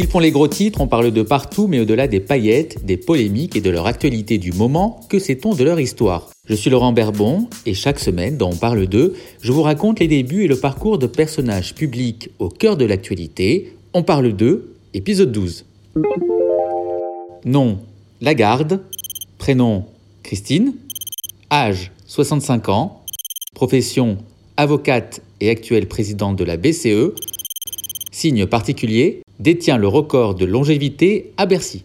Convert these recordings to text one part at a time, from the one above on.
Ils font les gros titres, on parle de partout, mais au-delà des paillettes, des polémiques et de leur actualité du moment, que sait-on de leur histoire? Je suis Laurent Berbon, et chaque semaine, dans On parle d'eux, je vous raconte les débuts et le parcours de personnages publics au cœur de l'actualité. On parle d'eux, épisode 12. Nom Lagarde. Prénom Christine. Âge 65 ans. Profession avocate et actuelle présidente de la BCE. Signe particulier détient le record de longévité à Bercy.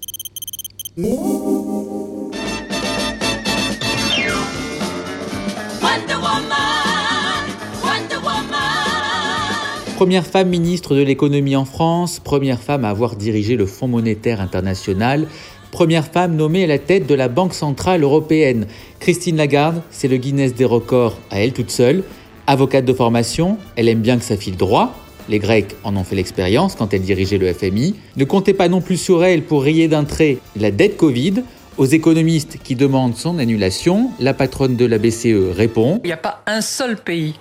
Première femme ministre de l'économie en France, première femme à avoir dirigé le Fonds monétaire international, première femme nommée à la tête de la Banque centrale européenne. Christine Lagarde, c'est le Guinness des records à elle toute seule. Avocate de formation, elle aime bien que ça file droit. Les Grecs en ont fait l'expérience quand elle dirigeait le FMI. Ne comptez pas non plus sur elle pour rayer d'un trait la dette Covid. Aux économistes qui demandent son annulation, la patronne de la BCE répond Il n'y a pas un seul pays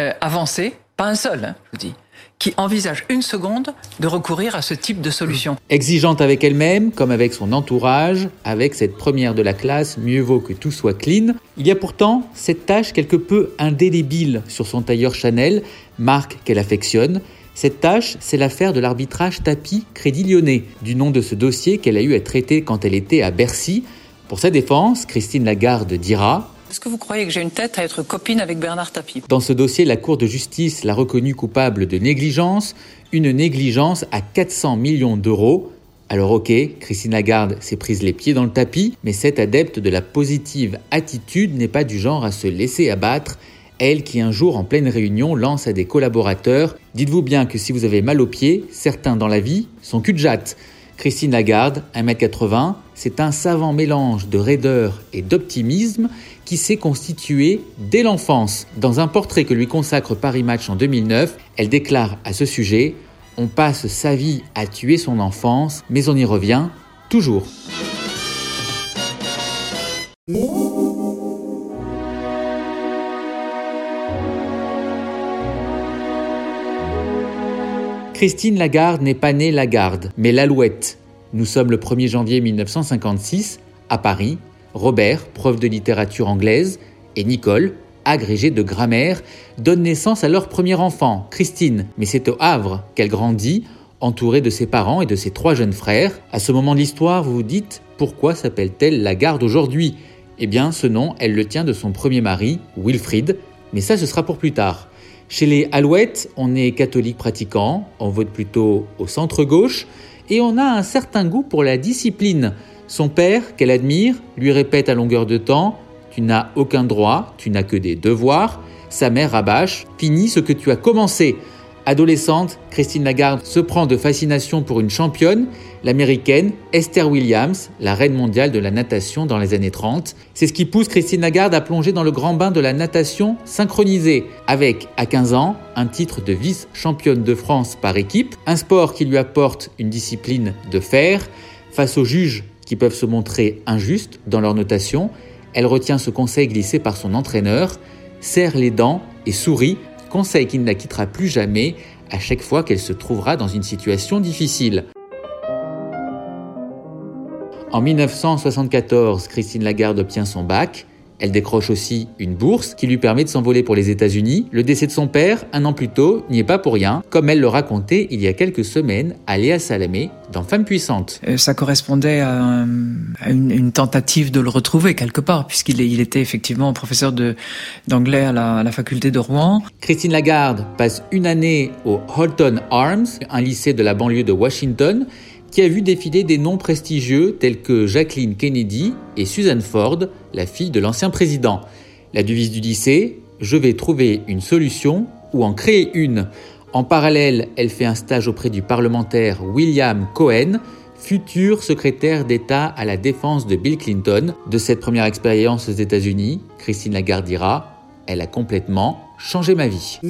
euh, avancé pas un seul, hein, je vous dis, qui envisage une seconde de recourir à ce type de solution. Exigeante avec elle-même, comme avec son entourage, avec cette première de la classe, mieux vaut que tout soit clean. Il y a pourtant cette tâche quelque peu indélébile sur son tailleur Chanel, marque qu'elle affectionne. Cette tâche, c'est l'affaire de l'arbitrage tapis Crédit Lyonnais, du nom de ce dossier qu'elle a eu à traiter quand elle était à Bercy. Pour sa défense, Christine Lagarde dira est-ce que vous croyez que j'ai une tête à être copine avec Bernard Tapie? Dans ce dossier, la Cour de justice l'a reconnu coupable de négligence, une négligence à 400 millions d'euros. Alors ok, Christine Lagarde s'est prise les pieds dans le tapis, mais cette adepte de la positive attitude n'est pas du genre à se laisser abattre. Elle qui un jour en pleine réunion lance à des collaborateurs Dites-vous bien que si vous avez mal aux pieds, certains dans la vie sont cul de jatte. Christine Lagarde, 1m80, c'est un savant mélange de raideur et d'optimisme qui s'est constitué dès l'enfance. Dans un portrait que lui consacre Paris Match en 2009, elle déclare à ce sujet On passe sa vie à tuer son enfance, mais on y revient toujours. Christine Lagarde n'est pas née Lagarde, mais l'Alouette. Nous sommes le 1er janvier 1956, à Paris. Robert, prof de littérature anglaise, et Nicole, agrégée de grammaire, donnent naissance à leur premier enfant, Christine. Mais c'est au Havre qu'elle grandit, entourée de ses parents et de ses trois jeunes frères. À ce moment de l'histoire, vous vous dites pourquoi s'appelle-t-elle Lagarde aujourd'hui? Eh bien, ce nom, elle le tient de son premier mari, Wilfrid, mais ça, ce sera pour plus tard. Chez les Alouettes, on est catholique pratiquant, on vote plutôt au centre-gauche, et on a un certain goût pour la discipline. Son père, qu'elle admire, lui répète à longueur de temps Tu n'as aucun droit, tu n'as que des devoirs. Sa mère rabâche Finis ce que tu as commencé. Adolescente, Christine Lagarde se prend de fascination pour une championne, l'américaine Esther Williams, la reine mondiale de la natation dans les années 30. C'est ce qui pousse Christine Lagarde à plonger dans le grand bain de la natation synchronisée, avec, à 15 ans, un titre de vice-championne de France par équipe, un sport qui lui apporte une discipline de fer. Face aux juges qui peuvent se montrer injustes dans leur notation, elle retient ce conseil glissé par son entraîneur, serre les dents et sourit conseil qui ne la quittera plus jamais à chaque fois qu'elle se trouvera dans une situation difficile. En 1974, Christine Lagarde obtient son bac. Elle décroche aussi une bourse qui lui permet de s'envoler pour les États-Unis. Le décès de son père, un an plus tôt, n'y est pas pour rien, comme elle le racontait il y a quelques semaines à Léa Salamé dans Femme puissante. Euh, ça correspondait à, une, tentative de le retrouver quelque part, puisqu'il il était effectivement professeur d'anglais à la, à la faculté de Rouen. Christine Lagarde passe une année au Holton Arms, un lycée de la banlieue de Washington, qui a vu défiler des noms prestigieux tels que Jacqueline Kennedy et Susan Ford, la fille de l'ancien président. La devise du lycée Je vais trouver une solution ou en créer une. En parallèle, elle fait un stage auprès du parlementaire William Cohen, futur secrétaire d'État à la défense de Bill Clinton. De cette première expérience aux États-Unis, Christine Lagarde dira Elle a complètement changé ma vie.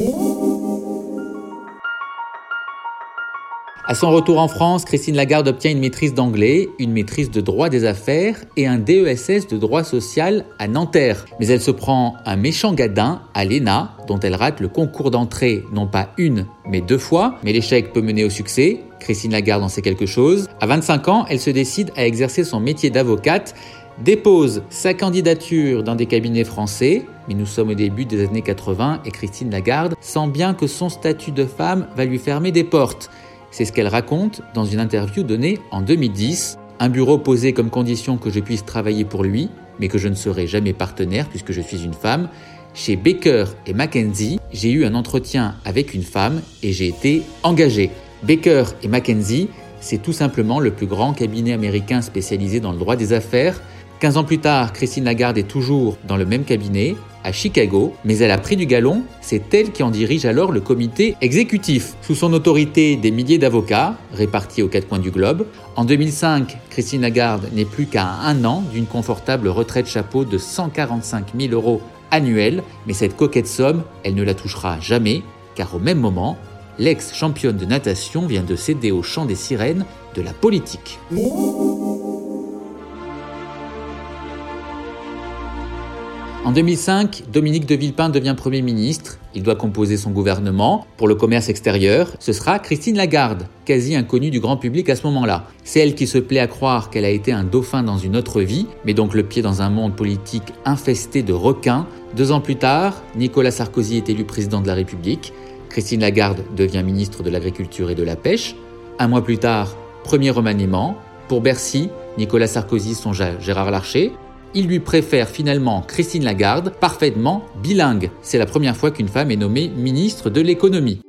À son retour en France, Christine Lagarde obtient une maîtrise d'anglais, une maîtrise de droit des affaires et un DESS de droit social à Nanterre. Mais elle se prend un méchant gadin à l'ENA, dont elle rate le concours d'entrée non pas une, mais deux fois. Mais l'échec peut mener au succès. Christine Lagarde en sait quelque chose. À 25 ans, elle se décide à exercer son métier d'avocate, dépose sa candidature dans des cabinets français, mais nous sommes au début des années 80 et Christine Lagarde sent bien que son statut de femme va lui fermer des portes. C'est ce qu'elle raconte dans une interview donnée en 2010. Un bureau posé comme condition que je puisse travailler pour lui, mais que je ne serai jamais partenaire puisque je suis une femme. Chez Baker et McKenzie, j'ai eu un entretien avec une femme et j'ai été engagé. Baker et McKenzie, c'est tout simplement le plus grand cabinet américain spécialisé dans le droit des affaires. 15 ans plus tard, Christine Lagarde est toujours dans le même cabinet, à Chicago, mais elle a pris du galon, c'est elle qui en dirige alors le comité exécutif. Sous son autorité, des milliers d'avocats, répartis aux quatre coins du globe. En 2005, Christine Lagarde n'est plus qu'à un an d'une confortable retraite chapeau de 145 000 euros annuels, mais cette coquette somme, elle ne la touchera jamais, car au même moment, l'ex-championne de natation vient de céder au chant des sirènes de la politique. En 2005, Dominique de Villepin devient Premier ministre. Il doit composer son gouvernement. Pour le commerce extérieur, ce sera Christine Lagarde, quasi inconnue du grand public à ce moment-là. C'est elle qui se plaît à croire qu'elle a été un dauphin dans une autre vie, mais donc le pied dans un monde politique infesté de requins. Deux ans plus tard, Nicolas Sarkozy est élu président de la République. Christine Lagarde devient ministre de l'Agriculture et de la Pêche. Un mois plus tard, premier remaniement. Pour Bercy, Nicolas Sarkozy songe à Gérard Larcher il lui préfère finalement Christine Lagarde, parfaitement bilingue. C'est la première fois qu'une femme est nommée ministre de l'économie.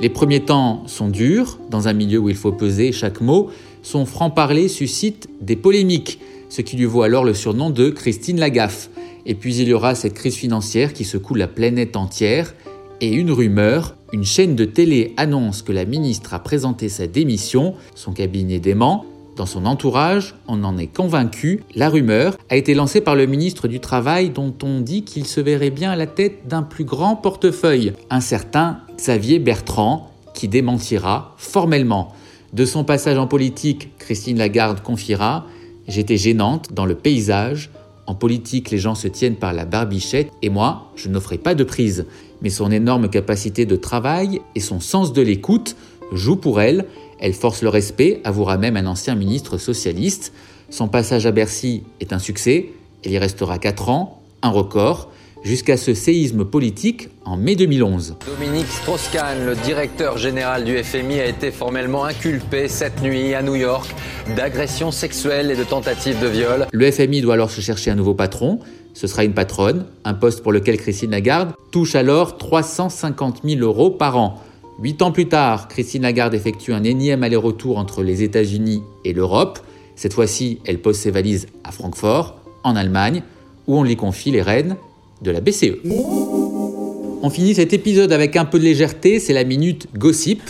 Les premiers temps sont durs, dans un milieu où il faut peser chaque mot, son franc-parler suscite des polémiques, ce qui lui vaut alors le surnom de Christine Lagaffe. Et puis il y aura cette crise financière qui secoue la planète entière, et une rumeur, une chaîne de télé annonce que la ministre a présenté sa démission, son cabinet dément, dans son entourage, on en est convaincu, la rumeur a été lancée par le ministre du Travail dont on dit qu'il se verrait bien à la tête d'un plus grand portefeuille, un certain Xavier Bertrand, qui démentira formellement. De son passage en politique, Christine Lagarde confiera J'étais gênante dans le paysage. En politique, les gens se tiennent par la barbichette et moi, je n'offrais pas de prise. Mais son énorme capacité de travail et son sens de l'écoute jouent pour elle elle force le respect, avouera même un ancien ministre socialiste. Son passage à Bercy est un succès, elle y restera 4 ans, un record, jusqu'à ce séisme politique en mai 2011. Dominique Strauss-Kahn, le directeur général du FMI, a été formellement inculpé cette nuit à New York d'agression sexuelle et de tentative de viol. Le FMI doit alors se chercher un nouveau patron. Ce sera une patronne, un poste pour lequel Christine Lagarde touche alors 350 000 euros par an. Huit ans plus tard, Christine Lagarde effectue un énième aller-retour entre les États-Unis et l'Europe. Cette fois-ci, elle pose ses valises à Francfort, en Allemagne, où on lui confie les rênes de la BCE. On finit cet épisode avec un peu de légèreté, c'est la minute gossip.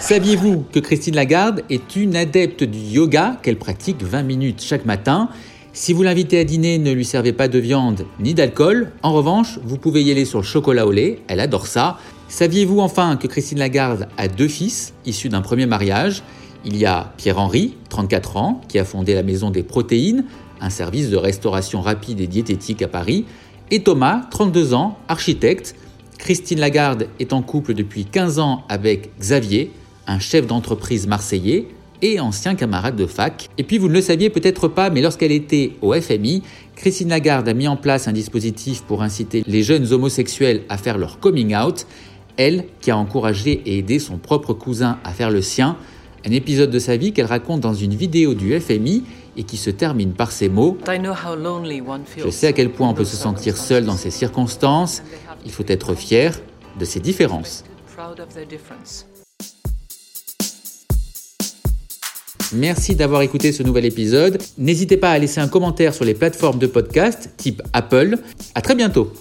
Saviez-vous que Christine Lagarde est une adepte du yoga qu'elle pratique 20 minutes chaque matin? Si vous l'invitez à dîner, ne lui servez pas de viande ni d'alcool. En revanche, vous pouvez y aller sur le chocolat au lait, elle adore ça. Saviez-vous enfin que Christine Lagarde a deux fils issus d'un premier mariage? Il y a Pierre-Henri, 34 ans, qui a fondé la Maison des Protéines, un service de restauration rapide et diététique à Paris, et Thomas, 32 ans, architecte. Christine Lagarde est en couple depuis 15 ans avec Xavier, un chef d'entreprise marseillais, et ancien camarade de fac. Et puis vous ne le saviez peut-être pas, mais lorsqu'elle était au FMI, Christine Lagarde a mis en place un dispositif pour inciter les jeunes homosexuels à faire leur coming out. Elle qui a encouragé et aidé son propre cousin à faire le sien. Un épisode de sa vie qu'elle raconte dans une vidéo du FMI et qui se termine par ces mots Je sais à quel point on peut se sentir seul dans ces circonstances. Il faut être fier de ses différences. Merci d'avoir écouté ce nouvel épisode. N'hésitez pas à laisser un commentaire sur les plateformes de podcast type Apple. À très bientôt.